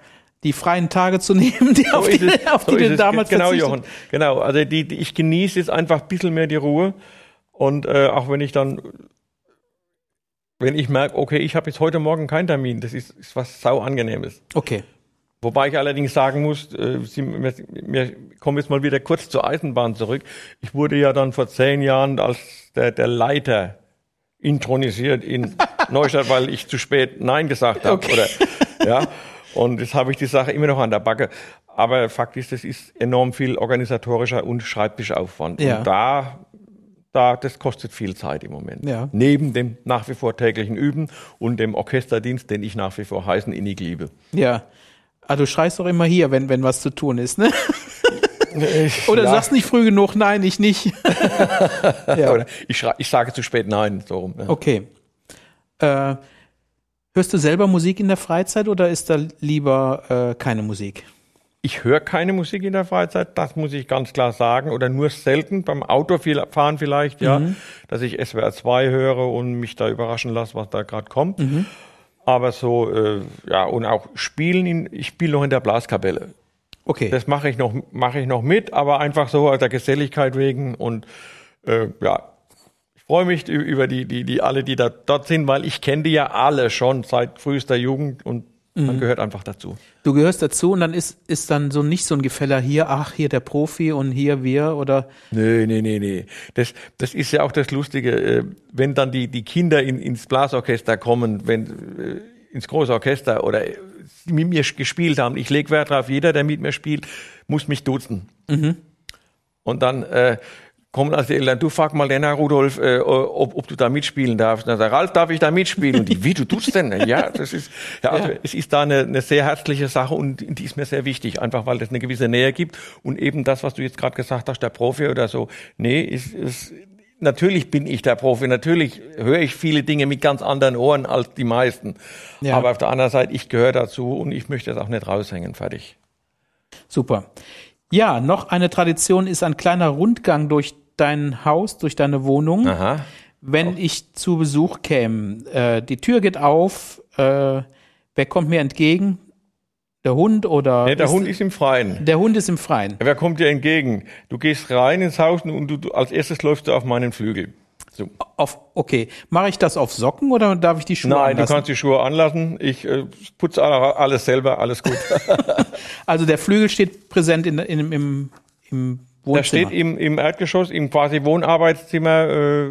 die freien Tage zu nehmen, die so auf die, es, auf die so du damals Genau, Jochen. Genau. Also die, die, ich genieße jetzt einfach ein bisschen mehr die Ruhe. Und äh, auch wenn ich dann wenn ich merke, okay, ich habe jetzt heute Morgen keinen Termin, das ist, ist was sau angenehmes. Okay. Wobei ich allerdings sagen muss, äh, Sie, wir, kommen jetzt mal wieder kurz zur Eisenbahn zurück. Ich wurde ja dann vor zehn Jahren als der, der Leiter intronisiert in Neustadt, weil ich zu spät Nein gesagt habe. Okay. Oder, ja. Und jetzt habe ich die Sache immer noch an der Backe. Aber Fakt ist, es ist enorm viel organisatorischer und Schreibtischaufwand. Ja. Und da, da, das kostet viel Zeit im Moment. Ja. Neben dem nach wie vor täglichen Üben und dem Orchesterdienst, den ich nach wie vor heißen innig liebe. Ja. Ah, du schreist doch immer hier, wenn, wenn was zu tun ist, ne? Ich, Oder ja. sagst nicht früh genug, nein, ich nicht. ja. Ich, ich sage zu spät nein, so rum. Ja. Okay. Äh, hörst du selber Musik in der Freizeit oder ist da lieber äh, keine Musik? ich höre keine Musik in der Freizeit, das muss ich ganz klar sagen, oder nur selten, beim Autofahren vielleicht, ja, Mhm. dass ich SWR 2 höre und mich da überraschen lasse, was da gerade kommt. Mhm. Aber so, äh, ja, und auch spielen, in, ich spiele noch in der Blaskapelle. Okay. Das mache ich noch, mache ich noch mit, aber einfach so aus der Geselligkeit wegen und äh, ja, ich freue mich über die, die, die alle, die da dort sind, weil ich kenne die ja alle schon seit frühester Jugend und Mhm. man gehört einfach dazu. Du gehörst dazu und dann ist, ist dann so nicht so ein Gefäller hier, ach, hier der Profi und hier wir oder Nee, nee, nee, nee. Das, das ist ja auch das Lustige, äh, wenn dann die, die Kinder in, ins Blasorchester kommen, wenn äh, ins große Orchester oder äh, mit mir gespielt haben. Ich lege Wert darauf, jeder, der mit mir spielt, muss mich duzen. Und dann äh, kommen also die Eltern, du frag mal den Herr Rudolf, äh, ob, ob du da mitspielen darfst. Und dann sagt er, Ralf, darf ich da mitspielen? Und die, wie, du tust denn? Ja, das ist, ja, also, Ja. es ist da eine, eine sehr herzliche Sache und die ist mir sehr wichtig, einfach weil das eine gewisse Nähe gibt. Und eben das, was du jetzt gerade gesagt hast, der Profi oder so, nee, ist, ist, natürlich bin ich der Profi, natürlich höre ich viele Dinge mit ganz anderen Ohren als die meisten. Ja. Aber auf der anderen Seite, ich gehöre dazu und ich möchte das auch nicht raushängen, fertig. super. Ja, noch eine Tradition ist ein kleiner Rundgang durch dein Haus, durch deine Wohnung. Aha. Wenn ich zu Besuch käme, äh, die Tür geht auf, äh, wer kommt mir entgegen? Der Hund oder? Nee, der Hund ist im Freien. Der Hund ist im Freien. Wer kommt dir entgegen? Du gehst rein ins Haus und du, du als erstes läufst du auf meinen Flügel. So. Auf, okay, mache ich das auf Socken oder darf ich die Schuhe Nein, anlassen? du kannst die Schuhe anlassen. Ich äh, putze alle- alles selber, alles gut. Also der Flügel steht präsent in, in, im, im Wohnzimmer. steht im, im Erdgeschoss, im quasi Wohnarbeitszimmer. Äh,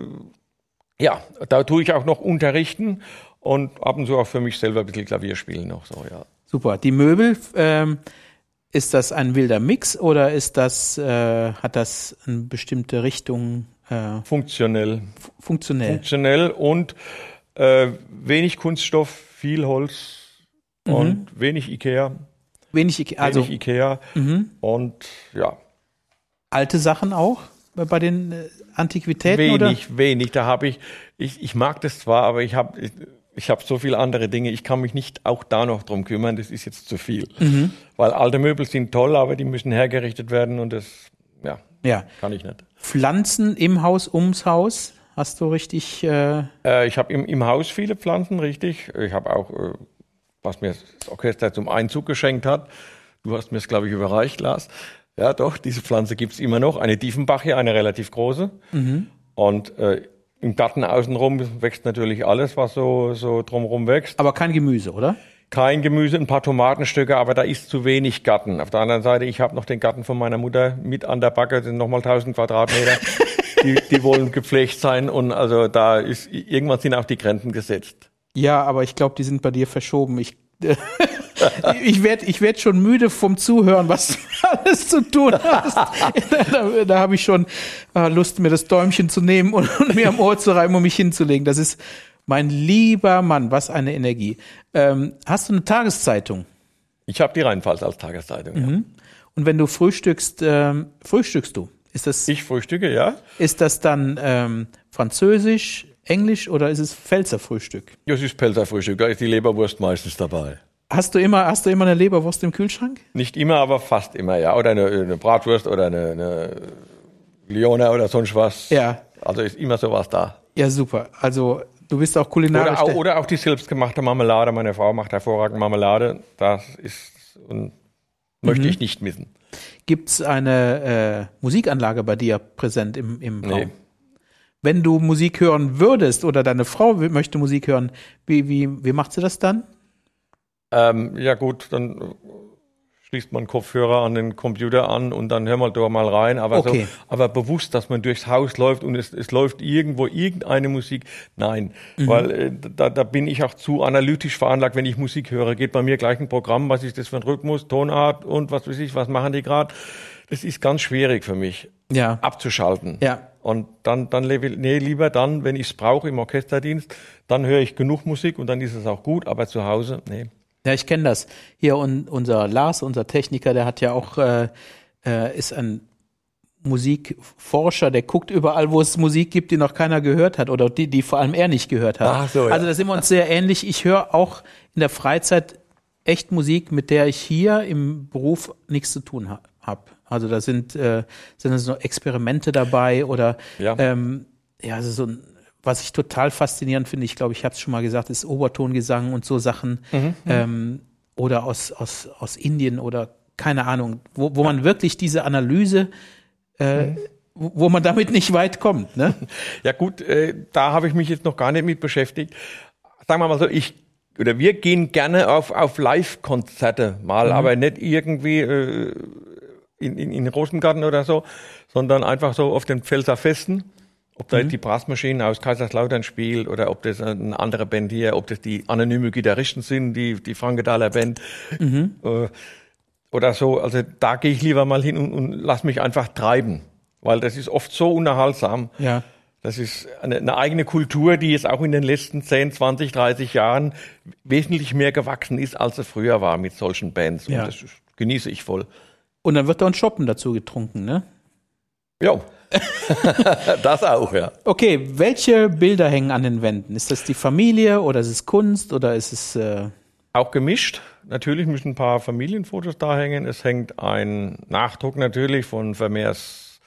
ja, da tue ich auch noch unterrichten und ab und zu auch für mich selber ein bisschen Klavier spielen noch so, ja. Super. Die Möbel, ähm, ist das ein wilder Mix oder ist das, äh, hat das eine bestimmte Richtung äh, Funktionell. funktionell? Funktionell und äh, wenig Kunststoff, viel Holz und wenig Ikea. Wenig, Ike- also wenig Ikea und ja, alte Sachen auch bei- den äh, Antiquitäten oder? wenig, wenig. Da habe ich, ich, ich mag das zwar, aber ich habe ich, ich habe so viele andere Dinge. Ich kann mich nicht auch da noch drum kümmern. Das ist jetzt zu viel, weil alte Möbel sind toll, aber die müssen hergerichtet werden und das ja Ja. kann ich nicht. Pflanzen im Haus, ums Haus? Hast du richtig, äh, Äh, ich habe im, im Haus viele Pflanzen, richtig. Ich habe auch, äh, was mir das Orchester zum Einzug geschenkt hat. Du hast mir es, glaube ich, überreicht, Lars. Ja, doch, diese Pflanze gibt's immer noch. Eine Diefenbachie, eine relativ große. Und äh, im Garten außenrum wächst natürlich alles, was so, so drumherum wächst. aber kein Gemüse, oder? Kein Gemüse, ein paar Tomatenstücke, aber da ist zu wenig Garten. Auf der anderen Seite, ich habe noch den Garten von meiner Mutter mit an der Backe, das sind nochmal 1000 Quadratmeter. die, die wollen gepflegt sein und also da ist, irgendwann sind auch die Grenzen gesetzt. Ja, aber ich glaube, die sind bei dir verschoben. Ich, ich werde ich werd schon müde vom Zuhören, was du alles zu tun hast. da da habe ich schon äh, Lust, mir das Däumchen zu nehmen und, und mir am Ohr zu reiben, um mich hinzulegen. Das ist mein lieber Mann, was eine Energie. Ähm, hast du eine Tageszeitung? Ich habe die Rheinpfalz als Tageszeitung. Ja. Und wenn du frühstückst, ähm, frühstückst du? Ist das, Ich frühstücke, ja. ist das dann ähm, Französisch, Englisch oder ist es Pfälzer Frühstück? Das ist Pelzer Frühstück, da ist die Leberwurst meistens dabei. Hast du immer, hast du immer eine Leberwurst im Kühlschrank? Nicht immer, aber fast immer, ja. Oder eine, eine Bratwurst oder eine, eine Lione oder sonst was. Ja. Also ist immer sowas da. Ja, super. Also du bist auch kulinarisch. Oder auch, der- oder auch die selbstgemachte Marmelade. Meine Frau macht hervorragend Marmelade. Das ist und möchte ich nicht missen. Gibt's eine äh, Musikanlage bei dir präsent im, im Nee. Raum? Wenn du Musik hören würdest oder deine Frau möchte Musik hören, wie, wie, wie macht sie das dann? Ähm, ja gut, dann schließt man Kopfhörer an den Computer an und dann hör mal da mal rein. Aber, Okay. so, aber bewusst, dass man durchs Haus läuft und es, es läuft irgendwo irgendeine Musik. Nein, Mhm. weil äh, da, da bin ich auch zu analytisch veranlagt, wenn ich Musik höre. Geht bei mir gleich ein Programm, was ist das für ein Rhythmus, Tonart und was weiß ich, was machen die gerade. Das ist ganz schwierig für mich Ja. abzuschalten. Ja. Und dann, dann lebe ich- nee, lieber dann, wenn ich es brauche im Orchesterdienst, dann höre ich genug Musik und dann ist es auch gut, aber zu Hause, nee. Ja, ich kenne das. Hier un, unser Lars, unser Techniker, der hat ja auch, äh, äh, ist ein Musikforscher, der guckt überall, wo es Musik gibt, die noch keiner gehört hat oder die, die vor allem er nicht gehört hat. Ach so, ja. Also da sind wir uns sehr ähnlich. Ich höre auch in der Freizeit echt Musik, mit der ich hier im Beruf nichts zu tun ha habe. Also da sind, äh, sind so Experimente dabei oder Ja. ähm, ja, also so ein, was ich total faszinierend finde, ich glaube, ich habe es schon mal gesagt, ist Obertongesang und so Sachen. Ähm, oder aus, aus, aus Indien oder keine Ahnung, wo, wo man wirklich diese Analyse, äh, wo wo man damit nicht weit kommt. Ne? Ja gut, äh, da habe ich mich jetzt noch gar nicht mit beschäftigt. Sagen wir mal so, ich oder wir gehen gerne auf, auf Live-Konzerte mal, aber nicht irgendwie äh, in, in, in Rosengarten oder so, sondern einfach so auf den Pfälzer Festen. Ob da jetzt die Brassmaschine aus Kaiserslautern spielt oder ob das eine andere Band hier, ob das die anonyme Gitarristen sind, die, die Frankedaler Band äh, oder so. Also da gehe ich lieber mal hin und, und lass mich einfach treiben, weil das ist oft so unerhaltsam. Ja. Das ist eine, eine eigene Kultur, die jetzt auch in den letzten 10, 20, 30 Jahren wesentlich mehr gewachsen ist, als sie früher war mit solchen Bands. Ja. Und das genieße ich voll. Und dann wird da ein Shoppen dazu getrunken, ne? Ja, das auch, ja. Okay, welche Bilder hängen an den Wänden? Ist das die Familie oder ist es Kunst oder ist es äh, Auch gemischt. Natürlich müssen ein paar Familienfotos da hängen. Es hängt ein Nachdruck natürlich von Vermeers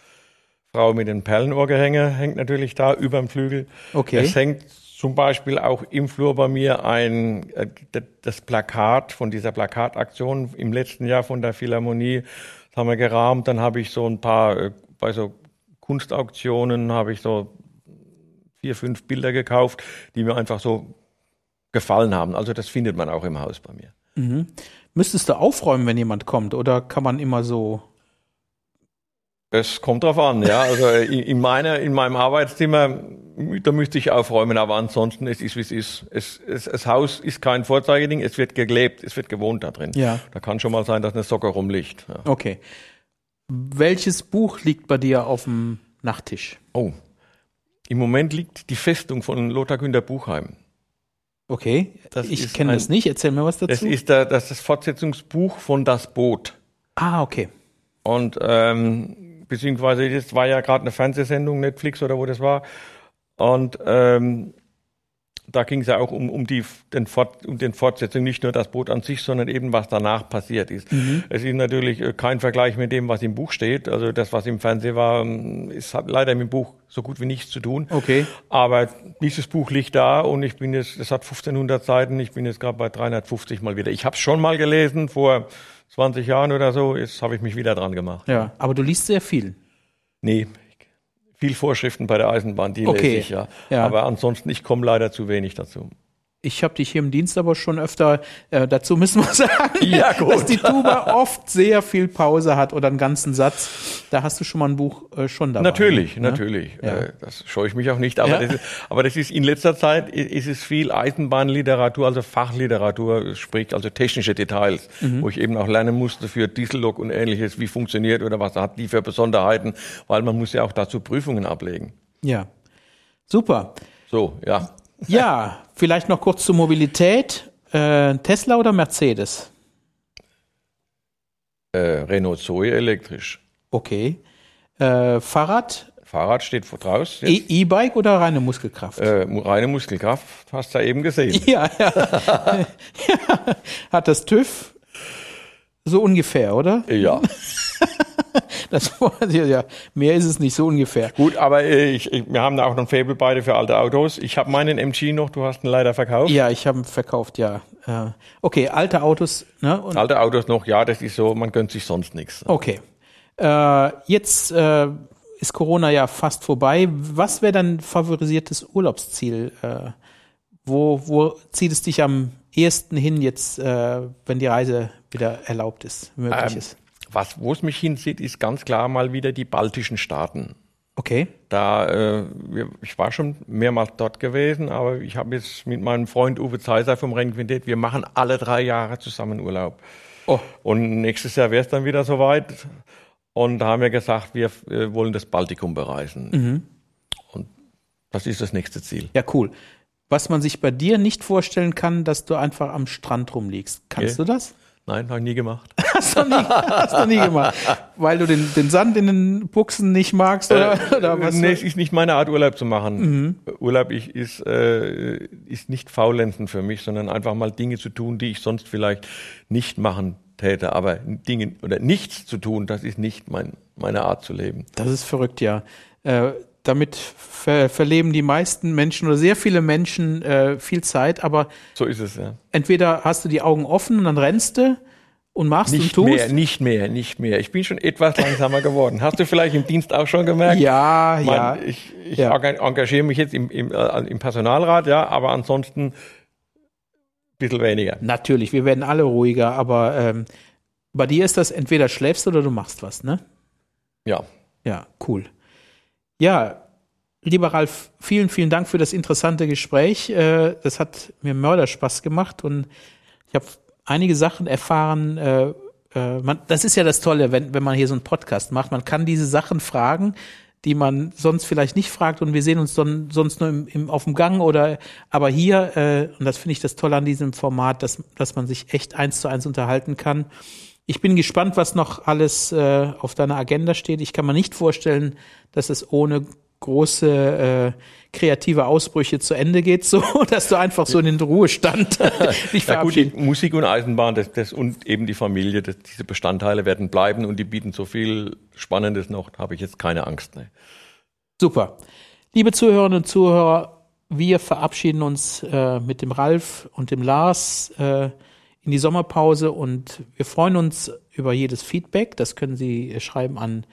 Frau mit den Perlenohrgehänge, hängt natürlich da über dem Flügel. Okay. Es hängt zum Beispiel auch im Flur bei mir ein, äh, das Plakat von dieser Plakataktion im letzten Jahr von der Philharmonie. Das haben wir gerahmt. Dann habe ich so ein paar, äh, bei so Kunstauktionen habe ich so vier, fünf Bilder gekauft, die mir einfach so gefallen haben. Also das findet man auch im Haus bei mir. müsstest du aufräumen, wenn jemand kommt oder kann man immer so Es kommt drauf an, ja. Also in in meiner, in meinem Arbeitszimmer, da müsste ich aufräumen, aber ansonsten es ist wie es ist. Es, es, das Haus ist kein Vorzeigeding, es wird gelebt, es wird gewohnt da drin. Ja. Da kann schon mal sein, dass eine Socke rumliegt. Ja. Okay. Welches Buch liegt bei dir auf dem Nachttisch? Oh. Im Moment liegt die Festung von Lothar Günter Buchheim. Okay, Das ich kenne das nicht. Erzähl mir was Das dazu. ist der, das, ist das Fortsetzungsbuch von Das Boot. ah, okay. Und ähm, beziehungsweise das war ja gerade eine Fernsehsendung, Netflix oder wo das war. Und ähm, da ging es ja auch um, um, die, den Fort, um den Fortsetzung, nicht nur das Boot an sich, sondern eben was danach passiert ist. Es ist natürlich äh, kein Vergleich mit dem, was im Buch steht. Also das, was im Fernsehen war, ähm, ist, hat leider mit dem Buch so gut wie nichts zu tun. Okay. Aber dieses Buch liegt da und ich bin jetzt, es hat 1500 Seiten, ich bin jetzt gerade bei 350 mal wieder. Ich habe es schon mal gelesen vor 20 Jahren oder so, jetzt habe ich mich wieder dran gemacht. Ja, aber du liest sehr viel. Nee, viel Vorschriften bei der Eisenbahn, die Okay. lese ich ja. Ja. Aber ansonsten, ich komme leider zu wenig dazu. Ich habe dich hier im Dienst aber schon öfter, äh, dazu müssen wir sagen, Ja, dass die Tuba oft sehr viel Pause hat oder einen ganzen Satz. Da hast du schon mal ein Buch äh, schon dabei. Natürlich, ne? natürlich. Ja. Äh, Das scheue ich mich auch nicht. Aber, Ja. das ist, aber das ist in letzter Zeit ist es viel Eisenbahnliteratur, also Fachliteratur, sprich also technische Details, Mhm. wo ich eben auch lernen musste für Diesellok und ähnliches, wie funktioniert oder was hat die für Besonderheiten, weil man muss ja auch dazu Prüfungen ablegen. Ja. Super. So, ja. Ja, vielleicht noch kurz zur Mobilität. Äh, Tesla oder Mercedes? Äh, Renault Zoe elektrisch. Okay. Äh, Fahrrad, Fahrrad steht vor draußen. E- E-Bike oder reine Muskelkraft? Äh, reine Muskelkraft, hast du ja eben gesehen. Ja, ja. ja. Hat das TÜV so ungefähr, oder? Ja. Das war, ja, mehr ist es nicht, so ungefähr. Gut, aber äh, ich, ich, wir haben da auch noch ein Fable beide für alte Autos. Ich habe meinen MG noch, du hast ihn leider verkauft. Ja, ich habe ihn verkauft, ja. Äh, Okay, alte Autos, ne? Und, Alte Autos noch, ja, das ist so, man gönnt sich sonst nichts. okay. Äh, jetzt äh, ist Corona ja fast vorbei. Was wäre dein favorisiertes Urlaubsziel? Äh, wo, wo zieht es dich am ehesten hin jetzt, äh, wenn die Reise wieder erlaubt ist, möglich Ähm, ist? Was, wo es mich hinzieht, ist ganz klar mal wieder die baltischen Staaten. Okay. Da, äh, ich war schon mehrmals dort gewesen, aber ich habe jetzt mit meinem Freund Uwe Zeiser vom Rennquintett, wir machen alle drei Jahre zusammen Urlaub. Oh, Und nächstes Jahr wäre es dann wieder soweit. Und da haben wir gesagt, wir äh, wollen das Baltikum bereisen. Und das ist das nächste Ziel. ja, cool. Was man sich bei dir nicht vorstellen kann, dass du einfach am Strand rumliegst. Kannst Okay. du das? Nein, habe ich nie gemacht. Hast du nie, hast du nie gemacht. Weil du den, den Sand in den Buchsen nicht magst oder, äh, oder was? Nee, es ist nicht meine Art, Urlaub zu machen. Mhm. Urlaub ich, ist, äh, ist nicht Faulenzen für mich, sondern einfach mal Dinge zu tun, die ich sonst vielleicht nicht machen täte. Aber Dinge oder nichts zu tun, das ist nicht mein, meine Art zu leben. Das ist verrückt, ja. Äh, damit ver verleben die meisten Menschen oder sehr viele Menschen äh, viel Zeit, aber so ist es ja. Entweder hast du die Augen offen und dann rennst du und machst nicht und tust. Mehr, nicht mehr, nicht mehr. Ich bin schon etwas langsamer geworden. Hast du vielleicht im Dienst auch schon gemerkt? Ja, Man, ja. Ich, ich ja. engagiere mich jetzt im, im, äh, im Personalrat, ja, aber ansonsten ein bisschen weniger. Natürlich, wir werden alle ruhiger, aber ähm, bei dir ist das entweder schläfst oder du machst was, ne? Ja. Ja, cool. Ja, lieber Ralf, vielen, vielen Dank für das interessante Gespräch. Äh, das hat mir Mörderspaß gemacht und ich habe einige Sachen erfahren. Äh, äh, das ist ja das Tolle, wenn, wenn man hier so einen Podcast macht. Man kann diese Sachen fragen, die man sonst vielleicht nicht fragt und wir sehen uns dann sonst nur im, im, auf dem Gang oder aber hier, und das finde ich das Tolle an diesem Format, dass, dass man sich echt eins zu eins unterhalten kann. Ich bin gespannt, was noch alles äh, auf deiner Agenda steht. Ich kann mir nicht vorstellen, dass es ohne große äh, kreative Ausbrüche zu Ende geht, so dass du einfach so in den Ruhestand dich ja, gut, die Musik und Eisenbahn, das, das und eben die Familie, das, diese Bestandteile werden bleiben und die bieten so viel Spannendes noch. Habe ich jetzt keine Angst. Ne. Super, liebe Zuhörerinnen und Zuhörer, wir verabschieden uns äh, mit dem Ralf und dem Lars. Äh, in die Sommerpause und wir freuen uns über jedes Feedback. Das können Sie schreiben an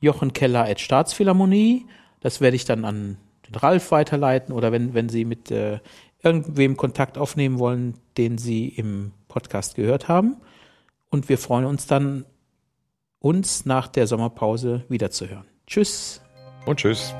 jochenkeller.staatsphilharmonie. Das werde ich dann an den Ralf weiterleiten oder wenn, wenn Sie mit äh, irgendwem Kontakt aufnehmen wollen, den Sie im Podcast gehört haben. Und wir freuen uns dann, uns nach der Sommerpause wiederzuhören. Tschüss. Und tschüss.